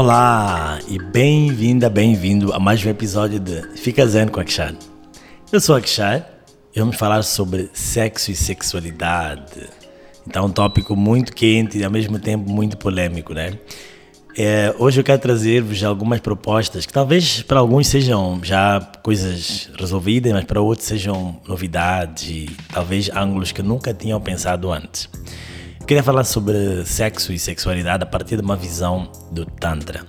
Olá e bem-vinda, bem-vindo a mais um episódio de Fica Zen com Akshay. Eu sou Akshay e vamos falar sobre sexo e sexualidade. Então, um tópico muito quente e ao mesmo tempo muito polêmico, né? É, hoje eu quero trazer-vos algumas propostas que talvez para alguns sejam já coisas resolvidas, mas para outros sejam novidades e talvez ângulos que nunca tinham pensado antes. Queria falar sobre sexo e sexualidade a partir de uma visão do Tantra.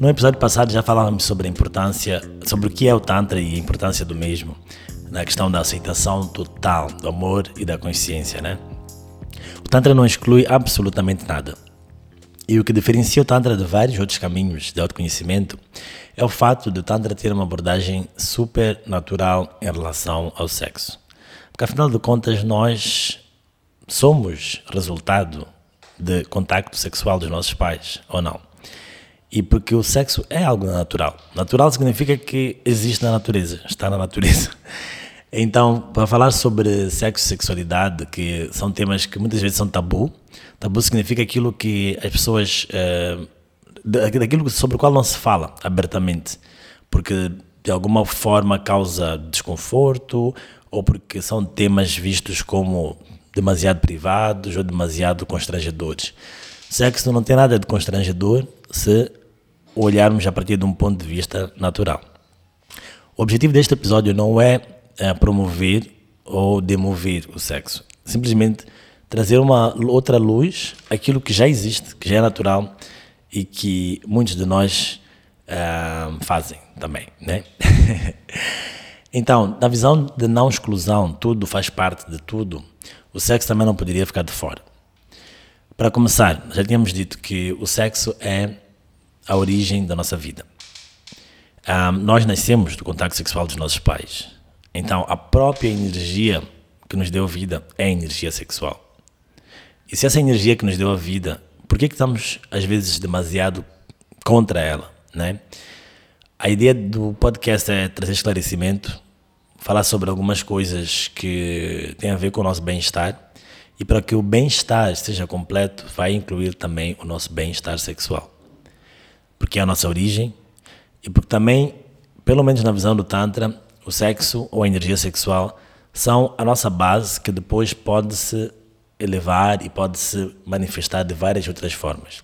No episódio passado já falávamos sobre a importância, sobre o que é o Tantra e a importância do mesmo, na questão da aceitação total do amor e da consciência, né? O Tantra não exclui absolutamente nada e o que diferencia o Tantra de vários outros caminhos de autoconhecimento é o fato do Tantra ter uma abordagem super natural em relação ao sexo. Porque afinal de contas, nós somos resultado de contacto sexual dos nossos pais, ou não? E porque o sexo é algo natural. Natural significa que existe na natureza, está na natureza. Então, para falar sobre sexo e sexualidade, que são temas que muitas vezes são tabu, tabu significa aquilo que as pessoas. Uh, daquilo sobre o qual não se fala abertamente, porque de alguma forma causa desconforto ou porque são temas vistos como demasiado privados ou demasiado constrangedores. Sexo não tem nada de constrangedor se olharmos a partir de um ponto de vista natural. O objetivo deste episódio não é a promover ou demover o sexo. Simplesmente trazer uma outra luz aquilo que já existe, que já é natural e que muitos de nós uh, fazem também, né? então, na visão de não exclusão, tudo faz parte de tudo, o sexo também não poderia ficar de fora. Para começar, já tínhamos dito que o sexo é a origem da nossa vida. Um, ah, nós nascemos do contato sexual dos nossos pais. Então, a própria energia que nos deu vida é a energia sexual. E se essa energia que nos deu a vida, por que, que estamos às vezes demasiado contra ela, né? A ideia do podcast é trazer esclarecimento, falar sobre algumas coisas que têm a ver com o nosso bem-estar. E para que o bem-estar seja completo, vai incluir também o nosso bem-estar sexual. Porque é a nossa origem e porque também, pelo menos na visão do Tantra, o sexo ou a energia sexual são a nossa base que depois pode se elevar e pode se manifestar de várias outras formas.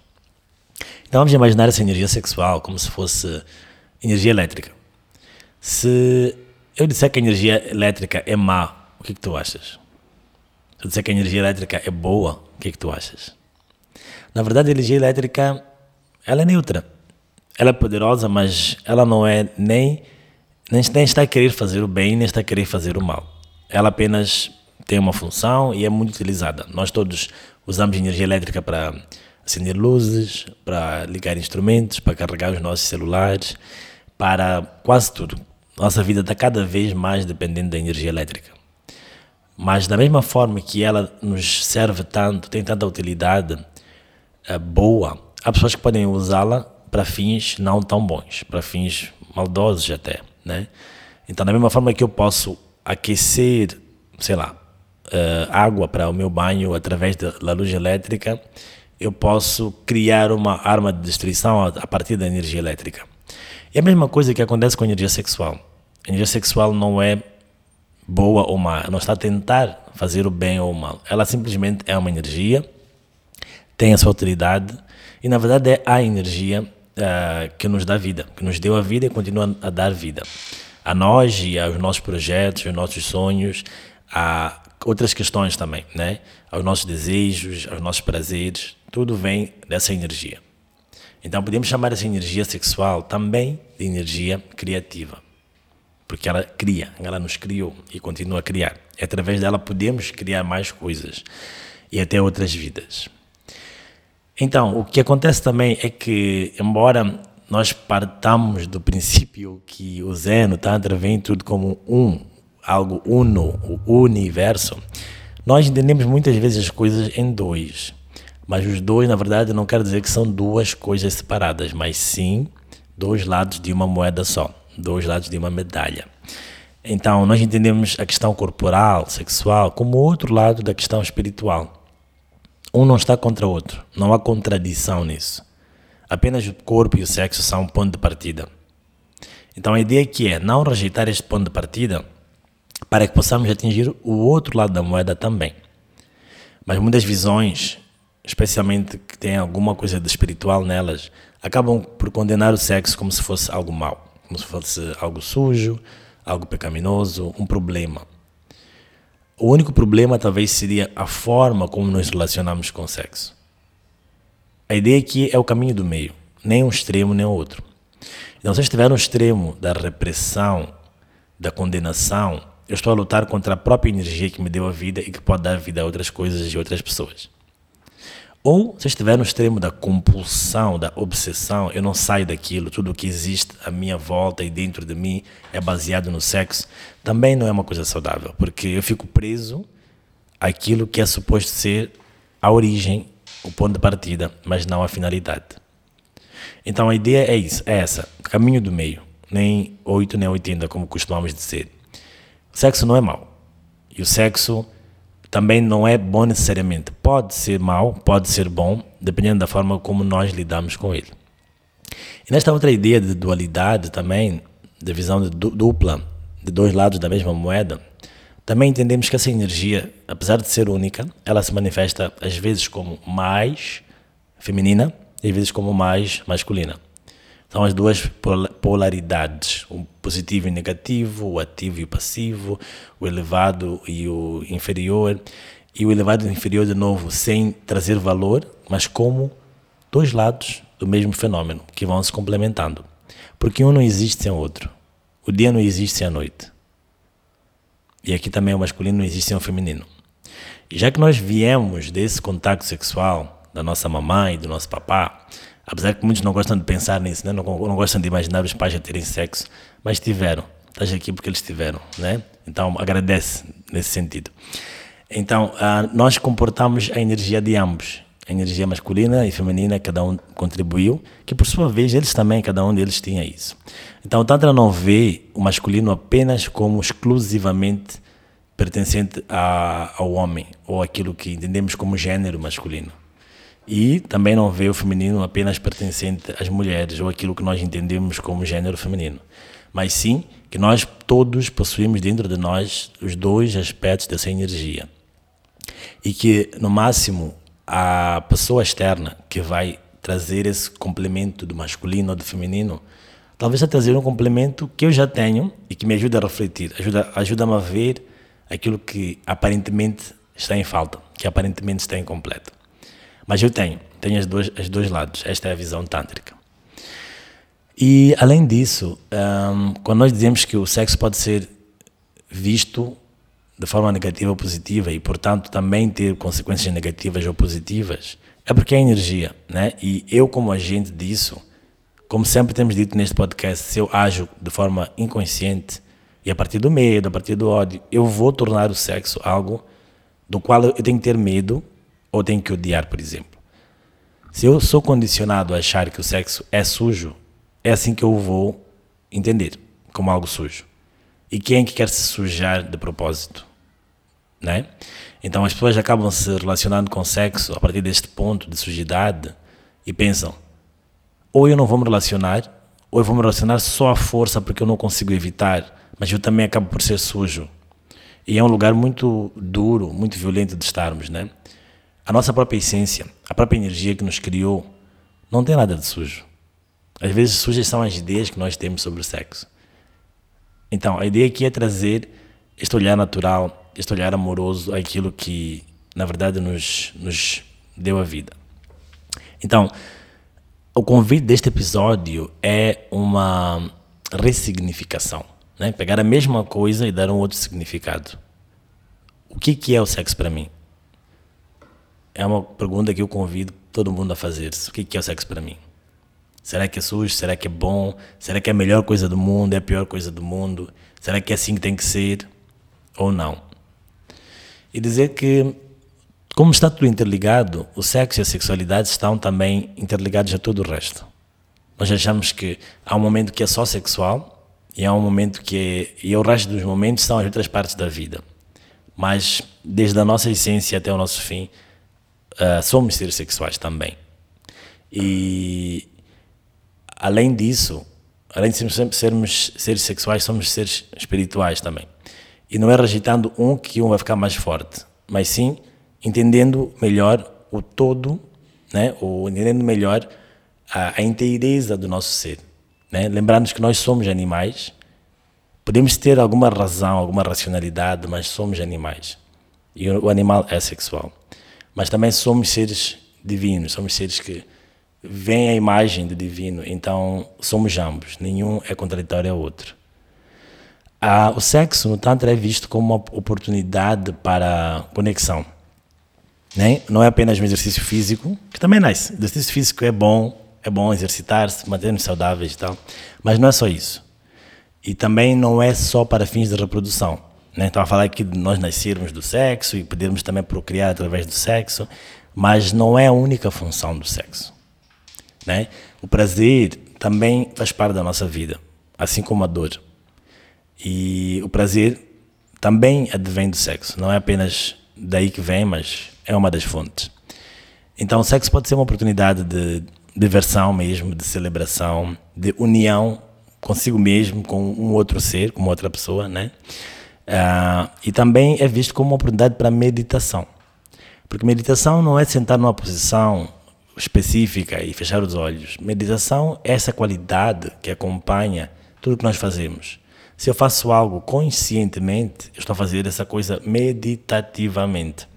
Então vamos imaginar essa energia sexual como se fosse energia elétrica. Se eu disser que a energia elétrica é má, o que, que tu achas? Se eu disser que a energia elétrica é boa, o que, que tu achas? Na verdade, a energia elétrica ela é neutra. Ela é poderosa, mas ela não é nem nem está a querer fazer o bem, nem está a querer fazer o mal. Ela apenas tem uma função e é muito utilizada. Nós todos usamos energia elétrica para acender luzes, para ligar instrumentos, para carregar os nossos celulares, para quase tudo. Nossa vida está cada vez mais dependendo da energia elétrica. Mas da mesma forma que ela nos serve tanto, tem tanta utilidade é, boa, há pessoas que podem usá-la para fins não tão bons, para fins maldosos até né? Então, da mesma forma que eu posso aquecer, sei lá, uh, água para o meu banho através da, luz elétrica, eu posso criar uma arma de destruição a partir da energia elétrica. É a mesma coisa que acontece com a energia sexual. A energia sexual não é boa ou má, não está a tentar fazer o bem ou o mal. Ela simplesmente é uma energia, tem a sua utilidade e, na verdade, é a energia uh, que nos dá vida, que nos deu a vida e continua a dar vida. A nós e aos nossos projetos, aos nossos sonhos, a outras questões também, né? aos nossos desejos, aos nossos prazeres, tudo vem dessa energia. Então podemos chamar essa energia sexual também de energia criativa, porque ela cria, ela nos criou e continua a criar. E através dela podemos criar mais coisas e até outras vidas. Então, o que acontece também é que, embora nós partamos do princípio que o Zen, o Tantra, vem tudo como um, algo uno, o universo, nós entendemos muitas vezes as coisas em dois. Mas os dois, na verdade, não quer dizer que são duas coisas separadas, mas sim dois lados de uma moeda só, dois lados de uma medalha. Então, nós entendemos a questão corporal, sexual, como outro lado da questão espiritual. Um não está contra o outro. Não há contradição nisso. Apenas o corpo e o sexo são um ponto de partida. Então a ideia aqui é não rejeitar este ponto de partida para que possamos atingir o outro lado da moeda também. Mas muitas visões, especialmente que têm alguma coisa de espiritual nelas, acabam por condenar o sexo como se fosse algo mau, como se fosse algo sujo, algo pecaminoso, um problema. O único problema talvez seria a forma como nos relacionamos com o sexo. A ideia aqui é o caminho do meio, nem um extremo nem outro. Então, se eu estiver no extremo da repressão, da condenação, eu estou a lutar contra a própria energia que me deu a vida e que pode dar vida a outras coisas e outras pessoas. Ou se estiver no extremo da compulsão, da obsessão, eu não saio daquilo, tudo que existe à minha volta e dentro de mim é baseado no sexo, também não é uma coisa saudável, porque eu fico preso àquilo que é suposto ser a origem, o ponto de partida, mas não a finalidade. Então a ideia é isso, é essa, caminho do meio, nem 8 nem 80, como costumamos dizer. O sexo não é mau. E o sexo também não é bom necessariamente. Pode ser mau, pode ser bom, dependendo da forma como nós lidamos com ele. E nesta outra ideia de dualidade também, de visão de dupla, de dois lados da mesma moeda, também entendemos que essa energia, apesar de ser única, ela se manifesta às vezes como mais feminina e às vezes como mais masculina. São as duas polaridades, o positivo e o negativo, o ativo e o passivo, o elevado e o inferior. E o elevado e o inferior, de novo, sem trazer valor, mas como dois lados do mesmo fenômeno, que vão se complementando. Porque um não existe sem o outro. O dia não existe sem a noite. E aqui também o masculino não existe sem o feminino. E já que nós viemos desse contato sexual da nossa mamãe e do nosso papá, Apesar que muitos não gostam de pensar nisso, né? não, não gostam de imaginar os pais a terem sexo, mas tiveram. Estás aqui porque eles tiveram, né? Então agradece nesse sentido. Então uh, nós comportamos a energia de ambos, a energia masculina e feminina, cada um contribuiu, que por sua vez eles também, cada um deles tinha isso. Então o Tantra não vê o masculino apenas como exclusivamente pertencente a, ao homem, ou aquilo que entendemos como gênero masculino. E também não vê o feminino apenas pertencente às mulheres ou aquilo que nós entendemos como gênero feminino, mas sim que nós todos possuímos dentro de nós os dois aspectos dessa energia. E que, no máximo, a pessoa externa que vai trazer esse complemento do masculino ou do feminino, talvez a trazer um complemento que eu já tenho e que me ajuda a refletir, ajuda, ajuda-me a ver aquilo que aparentemente está em falta, que aparentemente está incompleto. Mas eu tenho, tenho as duas, as dois lados. Esta é a visão tântrica. E além disso, um, quando nós dizemos que o sexo pode ser visto de forma negativa ou positiva e, portanto, também ter consequências negativas ou positivas, é porque é energia, né? E eu, como agente disso, como sempre temos dito neste podcast, se eu ajo de forma inconsciente e a partir do medo, a partir do ódio, eu vou tornar o sexo algo do qual eu tenho que ter medo ou tenho que odiar, por exemplo. Se eu sou condicionado a achar que o sexo é sujo, é assim que eu vou entender como algo sujo. E quem é que quer se sujar de propósito? Né? Então as pessoas acabam se relacionando com sexo a partir deste ponto de sujidade e pensam: ou eu não vou me relacionar, ou eu vou me relacionar só à força porque eu não consigo evitar, mas eu também acabo por ser sujo. E é um lugar muito duro, muito violento de estarmos, né? A nossa própria essência, a própria energia que nos criou, não tem nada de sujo. Às vezes, sujas são as ideias que nós temos sobre o sexo. Então, a ideia aqui é trazer este olhar natural, este olhar amoroso àquilo que, na verdade, nos, nos deu a vida. Então, o convite deste episódio é uma ressignificação. Né? Pegar a mesma coisa e dar um outro significado. O que, que é o sexo para mim? É uma pergunta que eu convido todo mundo a fazer. O que é o sexo para mim? Será que é sujo? Será que é bom? Será que é a melhor coisa do mundo? É a pior coisa do mundo? Será que é assim que tem que ser? Ou não? E dizer que, como está tudo interligado, o sexo e a sexualidade estão também interligados a todo o resto. Nós achamos que há um momento que é só sexual e há um momento que é, e o resto dos momentos são as outras partes da vida. Mas desde a nossa essência até o nosso fim, uh, somos seres sexuais também. E, além disso, além de sermos, sermos seres sexuais, somos seres espirituais também. E não é rejeitando um que um vai ficar mais forte, mas sim entendendo melhor o todo, né? ou entendendo melhor a, a inteireza do nosso ser. Né? Lembrando que nós somos animais, podemos ter alguma razão, alguma racionalidade, mas somos animais. E o animal é sexual. Mas também somos seres divinos, somos seres que veem a imagem do divino, então somos ambos, nenhum é contraditório ao outro. Ah, o sexo no Tantra é visto como uma oportunidade para conexão. Né? Não é apenas um exercício físico, que também é nice. Exercício físico é bom, é bom exercitar-se, manter-nos saudáveis e tal, mas não é só isso. E também não é só para fins de reprodução. Né? Estava a falar aqui de nós nascermos do sexo e podermos também procriar através do sexo, mas não é a única função do sexo. Né? O prazer também faz parte da nossa vida, assim como a dor. E o prazer também advém do sexo, não é apenas daí que vem, mas é uma das fontes. Então, o sexo pode ser uma oportunidade de diversão mesmo, de celebração, de união consigo mesmo, com um outro ser, com outra pessoa, né? Uh, e também é visto como uma oportunidade para meditação. Porque meditação não é sentar numa posição específica e fechar os olhos. Meditação é essa qualidade que acompanha tudo que nós fazemos. Se eu faço algo conscientemente, eu estou a fazer essa coisa meditativamente.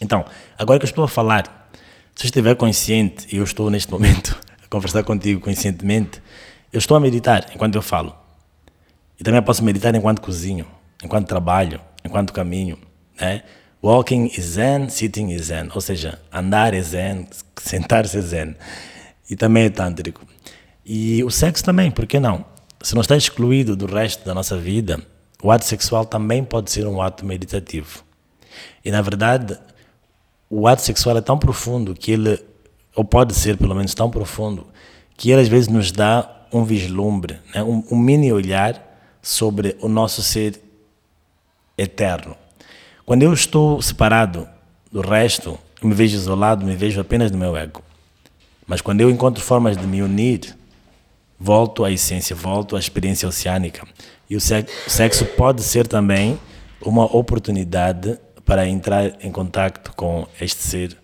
Então, agora que eu estou a falar, se eu estiver consciente e eu estou neste momento a conversar contigo conscientemente, eu estou a meditar enquanto eu falo. E também posso meditar enquanto cozinho, enquanto trabalho, enquanto caminho, né? Walking is zen, sitting is zen. Ou seja, andar é zen, sentar-se é zen. E também é tântrico. E o sexo também, por que não? Se não está excluído do resto da nossa vida, o ato sexual também pode ser um ato meditativo. E na verdade, o ato sexual é tão profundo que ele, ou pode ser pelo menos tão profundo, que ele às vezes nos dá um vislumbre, né? um, um mini olhar sobre o nosso ser eterno. Quando eu estou separado do resto, me vejo isolado, me vejo apenas no meu ego. Mas quando eu encontro formas de me unir, volto à essência, volto à experiência oceânica. E o sexo pode ser também uma oportunidade para entrar em contato com este ser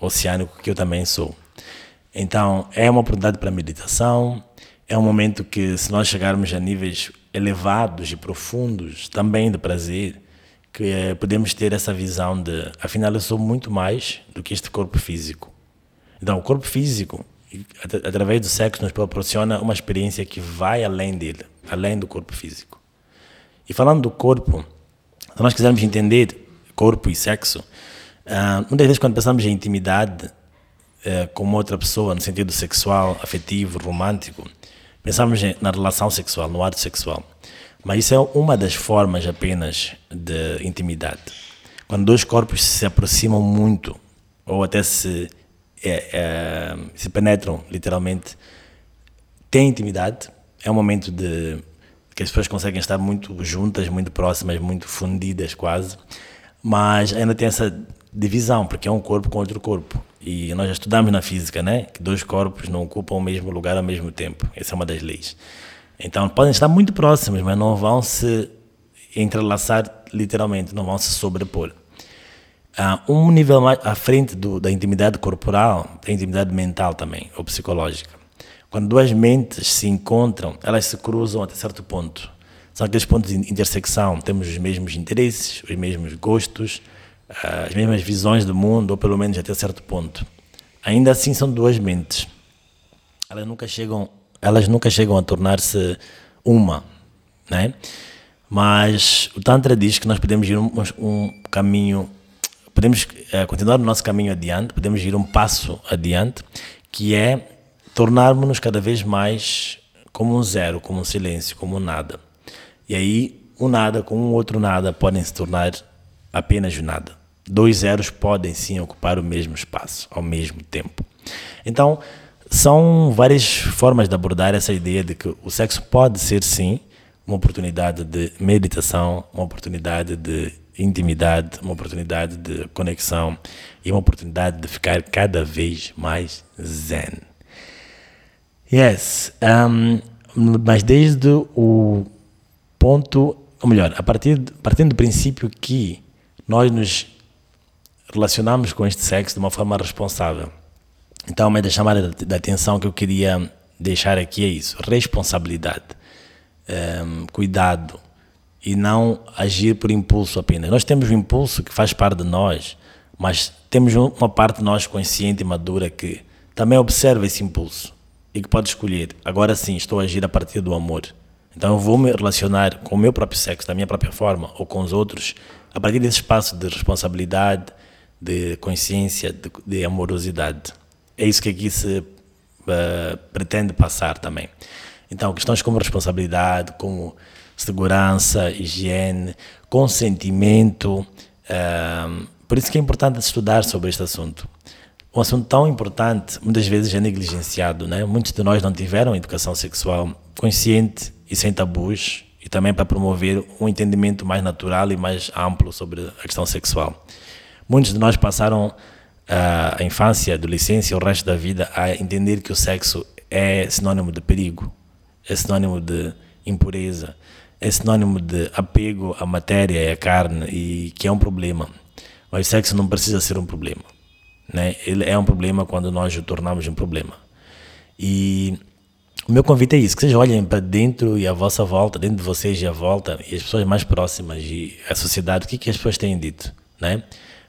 oceânico que eu também sou. Então, é uma oportunidade para meditação, é um momento que, se nós chegarmos a níveis elevados e profundos também de prazer, que é, podemos ter essa visão de, afinal, eu sou muito mais do que este corpo físico. Então, o corpo físico, através do sexo, nos proporciona uma experiência que vai além dele, além do corpo físico. E falando do corpo, se nós quisermos entender corpo e sexo, uh, muitas vezes quando pensamos em intimidade uh, com outra pessoa, no sentido sexual, afetivo, romântico, pensamos na relação sexual, no ato sexual. Mas isso é uma das formas apenas de intimidade. Quando dois corpos se aproximam muito, ou até se, é, é, se penetram literalmente, tem intimidade, é um momento de que as pessoas conseguem estar muito juntas, muito próximas, muito fundidas quase, mas ainda tem essa divisão, porque é um corpo com outro corpo. E nós já estudamos na física, né? Que dois corpos não ocupam o mesmo lugar ao mesmo tempo. Essa é uma das leis. Então podem estar muito próximos, mas não vão se entrelaçar literalmente, não vão se sobrepor. Uh, um nível mais à frente do, da intimidade corporal, da intimidade mental também, ou psicológica. Quando duas mentes se encontram, elas se cruzam até certo ponto. São aqueles pontos de intersecção, temos os mesmos interesses, os mesmos gostos, as mesmas visões do mundo, ou pelo menos até certo ponto. Ainda assim são duas mentes. Elas nunca chegam elas nunca chegam a tornar-se uma, né? Mas o Tantra diz que nós podemos ir um, um caminho, podemos é, continuar o nosso caminho adiante, podemos ir um passo adiante, que é tornarmos-nos cada vez mais como um zero, como um silêncio, como um nada. E aí, um nada com um outro nada podem se tornar apenas o nada. Dois zeros podem sim ocupar o mesmo espaço ao mesmo tempo. Então, são várias formas de abordar essa ideia de que o sexo pode ser, sim, uma oportunidade de meditação, uma oportunidade de intimidade, uma oportunidade de conexão e uma oportunidade de ficar cada vez mais zen. Yes. Um, mas desde o ponto, ou melhor, a partir, partindo do princípio que nós nos relacionamos com este sexo de uma forma responsável. Então, uma das chamadas da atenção que eu queria deixar aqui é isso: responsabilidade, um, cuidado e não agir por impulso apenas. Nós temos um impulso que faz parte de nós, mas temos uma parte de nós consciente e madura que também observa esse impulso e que pode escolher. Agora sim, estou a agir a partir do amor. Então eu vou me relacionar com o meu próprio sexo, da minha própria forma, ou com os outros, a partir desse espaço de responsabilidade, de consciência, de, de amorosidade. É isso que aqui se uh, pretende passar também. Então, questões como responsabilidade, como segurança, higiene, consentimento. Uh, por isso que é importante estudar sobre este assunto. Um assunto tão importante, muitas vezes é negligenciado, né? Muitos de nós não tiveram educação sexual consciente e sem tabus, e também para promover um entendimento mais natural e mais amplo sobre a questão sexual. Muitos de nós passaram a infância, a adolescência, o resto da vida a entender que o sexo é sinônimo de perigo, é sinônimo de impureza, é sinônimo de apego à matéria e à carne e que é um problema. Mas o sexo não precisa ser um problema. Né? Ele é um problema quando nós o tornamos um problema. E o meu convite é isso, que vocês olhem para dentro e à vossa volta, dentro de vocês e à volta, e as pessoas mais próximas e a sociedade, o que, que as pessoas têm dito, né?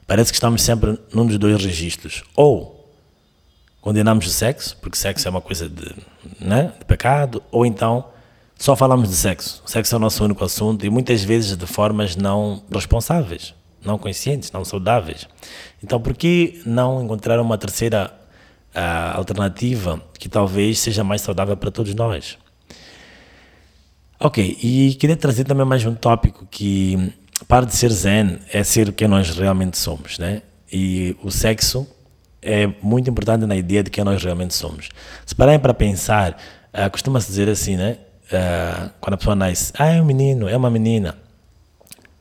Parece que estamos sempre num dos dois registros. Ou condenamos o sexo, porque sexo é uma coisa de, né, de pecado, ou então só falamos de sexo. O sexo é o nosso único assunto e muitas vezes de formas não responsáveis, não conscientes, não saudáveis. Então, por que não encontrar uma terceira uh, alternativa que talvez seja mais saudável para todos nós? Ok, e queria trazer também mais um tópico que para de ser zen é ser o que nós realmente somos, né? E o sexo é muito importante na ideia de quem nós realmente somos. Se pararem para pensar, uh, costuma-se dizer assim, né? Uh, quando a pessoa nasce, ah, é um menino, é uma menina.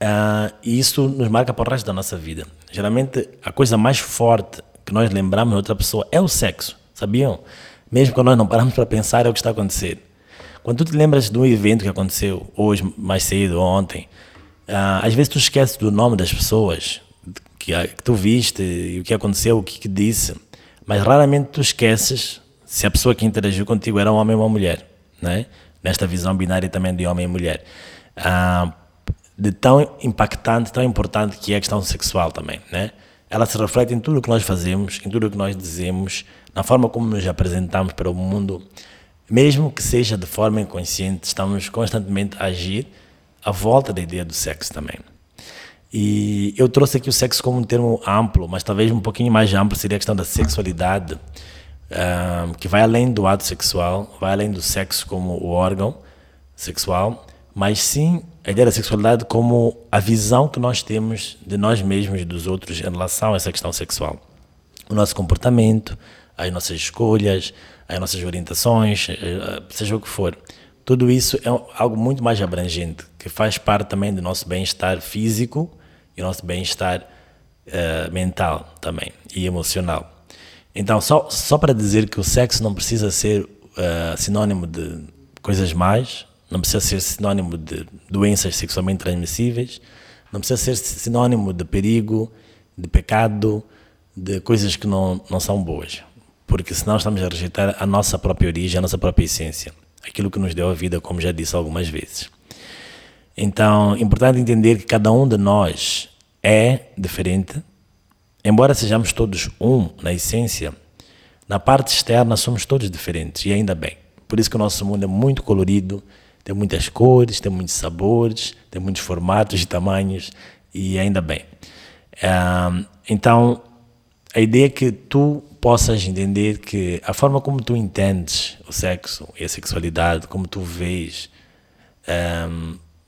Uh, e isso nos marca para o resto da nossa vida. Geralmente, a coisa mais forte que nós lembramos de outra pessoa é o sexo, sabiam? Mesmo quando nós não paramos para pensar, é o que está acontecendo. Quando tu te lembras de um evento que aconteceu hoje, mais cedo, ou ontem, às vezes tu esqueces do nome das pessoas que, que tu viste e o que aconteceu, o que, que disse, mas raramente tu esqueces se a pessoa que interagiu contigo era um homem ou uma mulher, né? nesta visão binária também de homem e mulher. Uh, de tão impactante, tão importante que é a questão sexual também, né? Ela se reflete em tudo o que nós fazemos, em tudo o que nós dizemos, na forma como nos apresentamos para o mundo, mesmo que seja de forma inconsciente, estamos constantemente a agir à volta da ideia do sexo também. E eu trouxe aqui o sexo como um termo amplo, mas talvez um pouquinho mais amplo seria a questão da sexualidade, um, que vai além do ato sexual, vai além do sexo como o órgão sexual, mas sim a ideia da sexualidade como a visão que nós temos de nós mesmos e dos outros em relação a essa questão sexual. O nosso comportamento, as nossas escolhas, as nossas orientações, eh, seja o que for. Tudo isso é algo muito mais abrangente, que faz parte também do nosso bem-estar físico e nosso bem-estar uh, mental também e emocional. Então, só, só para dizer que o sexo não precisa ser uh, sinônimo de coisas mais, não precisa ser sinônimo de doenças sexualmente transmissíveis, não precisa ser sinônimo de perigo, de pecado, de coisas que não, não são boas. Porque senão estamos a rejeitar a nossa própria origem, a nossa própria essência, aquilo que nos deu a vida, como já disse algumas vezes. Então, é importante entender que cada um de nós é diferente, Embora sejamos todos um na essência, na parte externa somos todos diferentes e ainda bem. Por isso que o nosso mundo é muito colorido, tem muitas cores, tem muitos sabores, tem muitos formatos e tamanhos e ainda bem. então, a ideia é que tu possas entender que a forma como tu entendes o sexo e a sexualidade, como tu vês,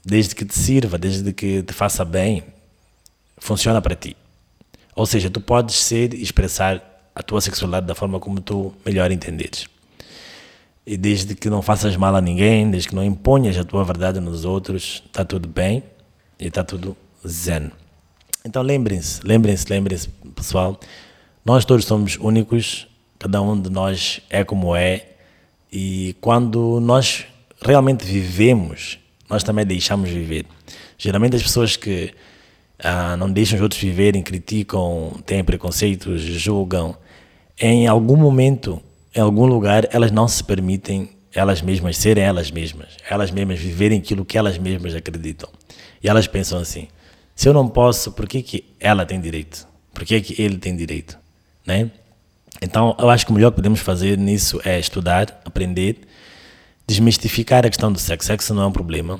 desde que te sirva, desde que te faça bem, funciona para ti. Ou seja, tu podes ser e expressar a tua sexualidade da forma como tu melhor entenderes. E desde que não faças mal a ninguém, desde que não imponhas a tua verdade nos outros, está tudo bem e está tudo zen. Então lembrem-se, lembrem-se, lembrem-se, pessoal, nós todos somos únicos, cada um de nós é como é E quando nós realmente vivemos, nós também deixamos viver. Geralmente as pessoas que ah, não deixam os outros viverem, criticam, têm preconceitos, julgam, em algum momento, em algum lugar, elas não se permitem elas mesmas serem elas mesmas, elas mesmas viverem aquilo que elas mesmas acreditam. E elas pensam assim: se eu não posso, por que, que ela tem direito? Por que, que ele tem direito? Né? Então, eu acho que o melhor que podemos fazer nisso é estudar, aprender, desmistificar a questão do sexo. Sexo não é um problema,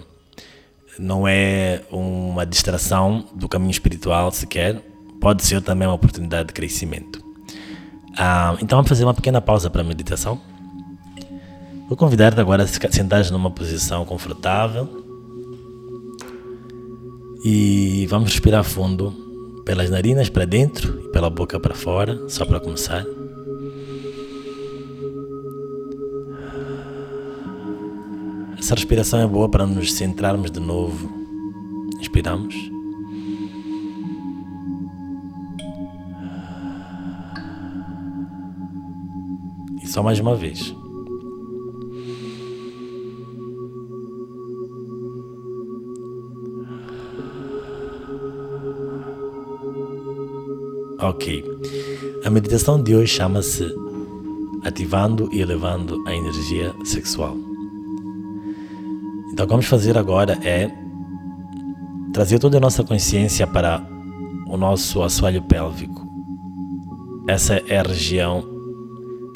não é uma distração do caminho espiritual sequer, pode ser também uma oportunidade de crescimento. Ah, então, vamos fazer uma pequena pausa para a meditação. Vou convidar-te agora a sentar numa posição confortável e vamos respirar fundo pelas narinas para dentro e pela boca para fora, só para começar. Essa respiração é boa para nos centrarmos de novo. Inspiramos. E só mais uma vez. Ok. A meditação de hoje chama-se Ativando e Elevando a Energia Sexual. Então, o que vamos fazer agora é trazer toda a nossa consciência para o nosso assoalho pélvico. Essa é a região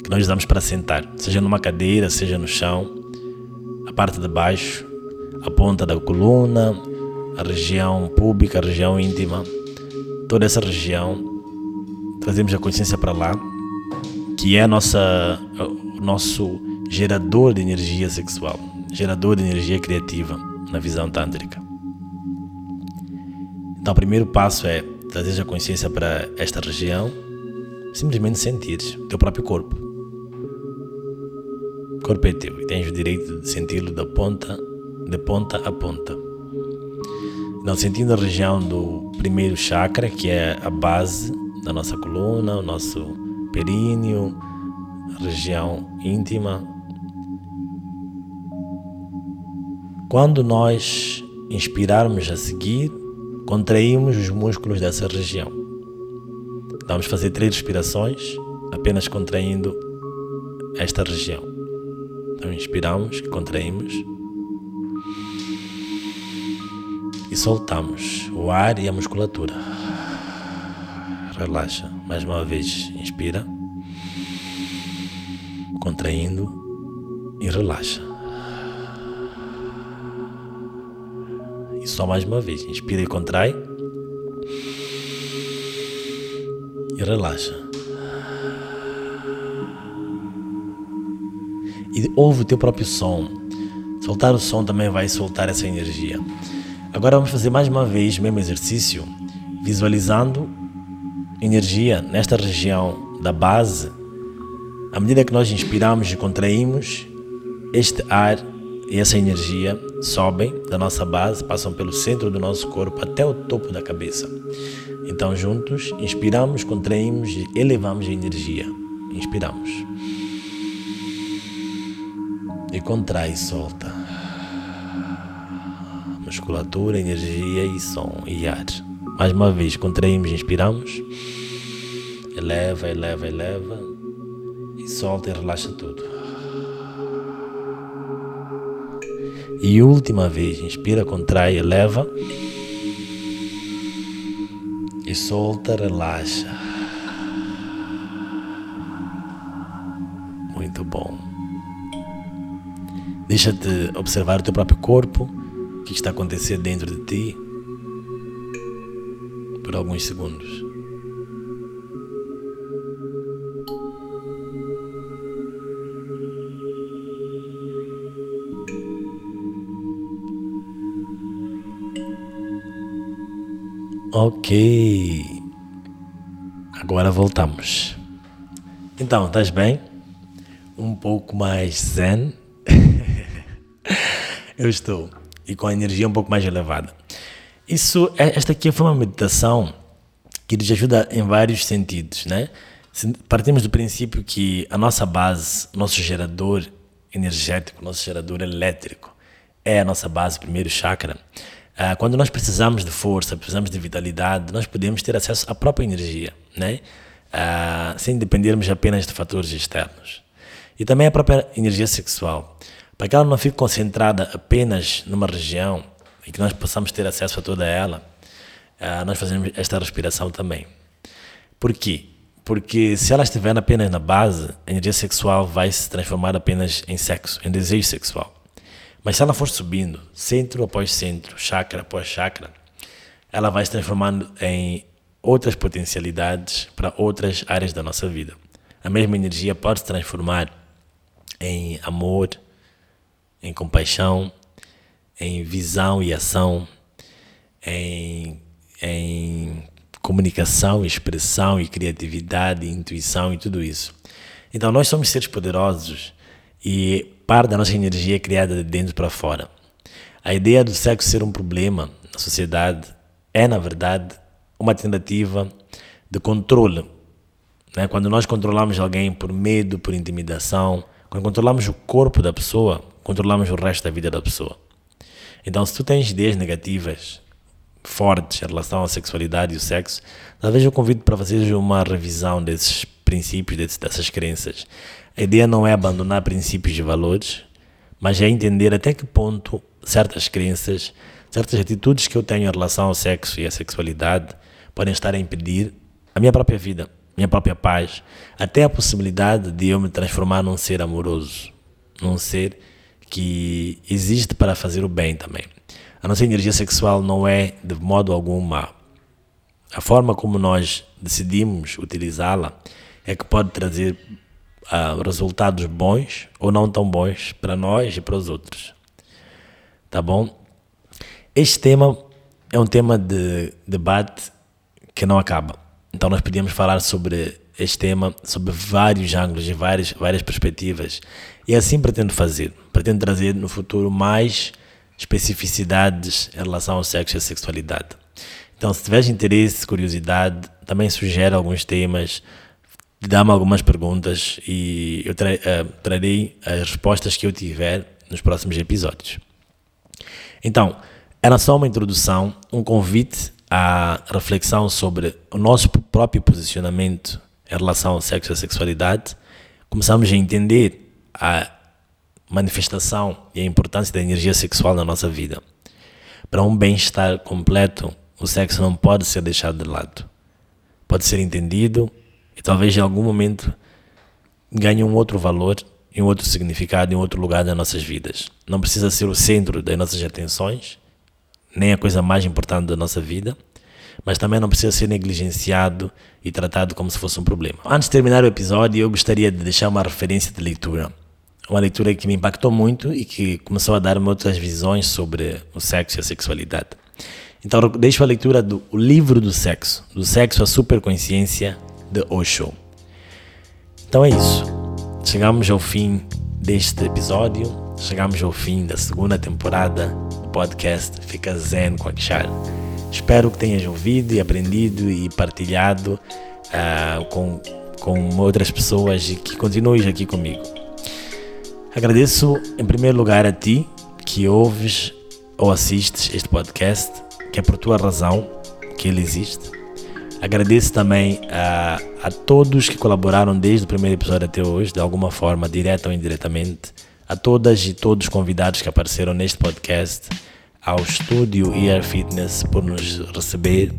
que nós usamos para sentar, seja numa cadeira, seja no chão, a parte de baixo, a ponta da coluna, a região pública, a região íntima, toda essa região trazemos a consciência para lá, que é a nossa, o nosso gerador de energia sexual, gerador de energia criativa na visão tântrica. Então, o primeiro passo é trazer a consciência para esta região, simplesmente sentir o teu próprio corpo. O corpo é teu e tens o direito de senti-lo da ponta, de ponta a ponta. Não sentindo a região do primeiro chakra, que é a base da nossa coluna, o nosso períneo, região íntima. Quando nós inspirarmos a seguir, contraímos os músculos dessa região. Vamos fazer três respirações, apenas contraindo esta região. Então inspiramos, contraímos e soltamos o ar e a musculatura relaxa. Mais uma vez, inspira, contraindo e relaxa. E só mais uma vez, inspira e contrai e relaxa. E ouve o teu próprio som. Soltar o som também vai soltar essa energia. Agora vamos fazer mais uma vez o mesmo exercício, visualizando energia nesta região da base, à medida que nós inspiramos e contraímos, este ar e essa energia sobem da nossa base, passam pelo centro do nosso corpo até o topo da cabeça. Então, juntos, inspiramos, contraímos e elevamos a energia. Inspiramos. E contrai e solta. Musculatura, energia e som e ar. Mais uma vez, contraímos, inspiramos. Eleva, eleva, eleva. E solta e relaxa tudo. E última vez, inspira, contrai, eleva. E solta, relaxa. Muito bom. Deixa-te observar o teu próprio corpo, o que está acontecendo dentro de ti por alguns segundos. Ok. Agora voltamos. Então, estás bem? Um pouco mais zen? Eu estou. E com a energia um pouco mais elevada. Isso, é, esta aqui foi uma meditação que nos ajuda em vários sentidos, né? Partimos do princípio que a nossa base, nosso gerador energético, nosso gerador elétrico. É a nossa base, primeiro chakra. Ah, quando nós precisamos de força, precisamos de vitalidade, nós podemos ter acesso à própria energia, né? Ah, sem dependermos apenas de fatores externos. E também a própria energia sexual. Para que ela não fique concentrada apenas numa região e que nós possamos ter acesso a toda ela, ah, nós fazemos esta respiração também. Por quê? Porque se ela estiver apenas na base, a energia sexual vai se transformar apenas em sexo, em desejo sexual. Mas se ela for subindo, centro após centro, chakra após chakra, ela vai se transformando em outras potencialidades para outras áreas da nossa vida. A mesma energia pode se transformar em amor, em compaixão, em visão e ação, em, em comunicação, expressão e criatividade, intuição e tudo isso. Então nós somos seres poderosos e parte da nossa energia é criada de dentro para fora. A ideia do sexo ser um problema na sociedade é, na verdade, uma tentativa de controle. Né? Quando nós controlamos alguém por medo, por intimidação, quando controlamos o corpo da pessoa, controlamos o resto da vida da pessoa. Então, se tu tens ideias negativas fortes em relação à sexualidade e o sexo, talvez eu convido para fazeres uma revisão desses princípios, dessas crenças. A ideia não é abandonar princípios e valores, mas é entender até que ponto certas crenças, certas atitudes que eu tenho em relação ao sexo e à sexualidade podem estar a impedir a minha própria vida, minha própria paz, até a possibilidade de eu me transformar num ser amoroso, num ser que existe para fazer o bem também. A nossa energia sexual não é de modo algum má. A forma como nós decidimos utilizá-la é que pode trazer uh, resultados bons ou não tão bons para nós e para os outros. Tá bom? Este tema é um tema de debate que não acaba. Então nós podíamos falar sobre este tema sobre vários ângulos e várias, várias perspectivas. E assim pretendo fazer. Pretendo trazer no futuro mais especificidades em relação ao sexo e à sexualidade. Então, se tiveres interesse, curiosidade, também sugere alguns temas, dá-me algumas perguntas e eu tra uh, trarei as respostas que eu tiver nos próximos episódios. Então, era só uma introdução, um convite à reflexão sobre o nosso próprio posicionamento em relação ao sexo e à sexualidade. Começamos a entender a manifestação e a importância da energia sexual na nossa vida. Para um bem-estar completo, o sexo não pode ser deixado de lado. Pode ser entendido e talvez em algum momento ganhe um outro valor um outro significado em outro lugar das nossas vidas. Não precisa ser o centro das nossas atenções, nem a coisa mais importante da nossa vida, mas também não precisa ser negligenciado e tratado como se fosse um problema. Antes de terminar o episódio, eu gostaria de deixar uma referência de leitura uma leitura que me impactou muito e que começou a dar-me outras visões sobre o sexo e a sexualidade. Então, deixo a leitura do livro do sexo, do sexo à superconsciência de Osho. Então é isso. Chegamos ao fim deste episódio, chegamos ao fim da segunda temporada do podcast Fica Zen com Akshar. Espero que tenhas ouvido e aprendido e partilhado uh, com, com outras pessoas e que continues aqui comigo. Agradeço em primeiro lugar a ti que ouves ou assistes este podcast, que é por tua razão que ele existe. Agradeço também a, a todos que colaboraram desde o primeiro episódio até hoje, de alguma forma, direta ou indiretamente. A todas e todos os convidados que apareceram neste podcast ao estúdio ER Fitness por nos receber,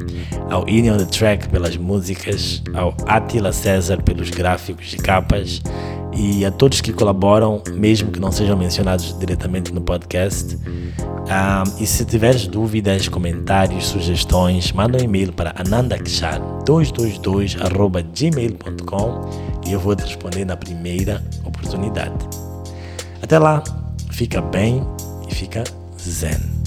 ao In on the Track pelas músicas, ao Atila César pelos gráficos e capas e a todos que colaboram, mesmo que não sejam mencionados diretamente no podcast. Um, e se tiveres dúvidas, comentários, sugestões, manda um e-mail para anandakshar222@gmail.com e eu vou te responder na primeira oportunidade. Até lá, fica bem e fica zen.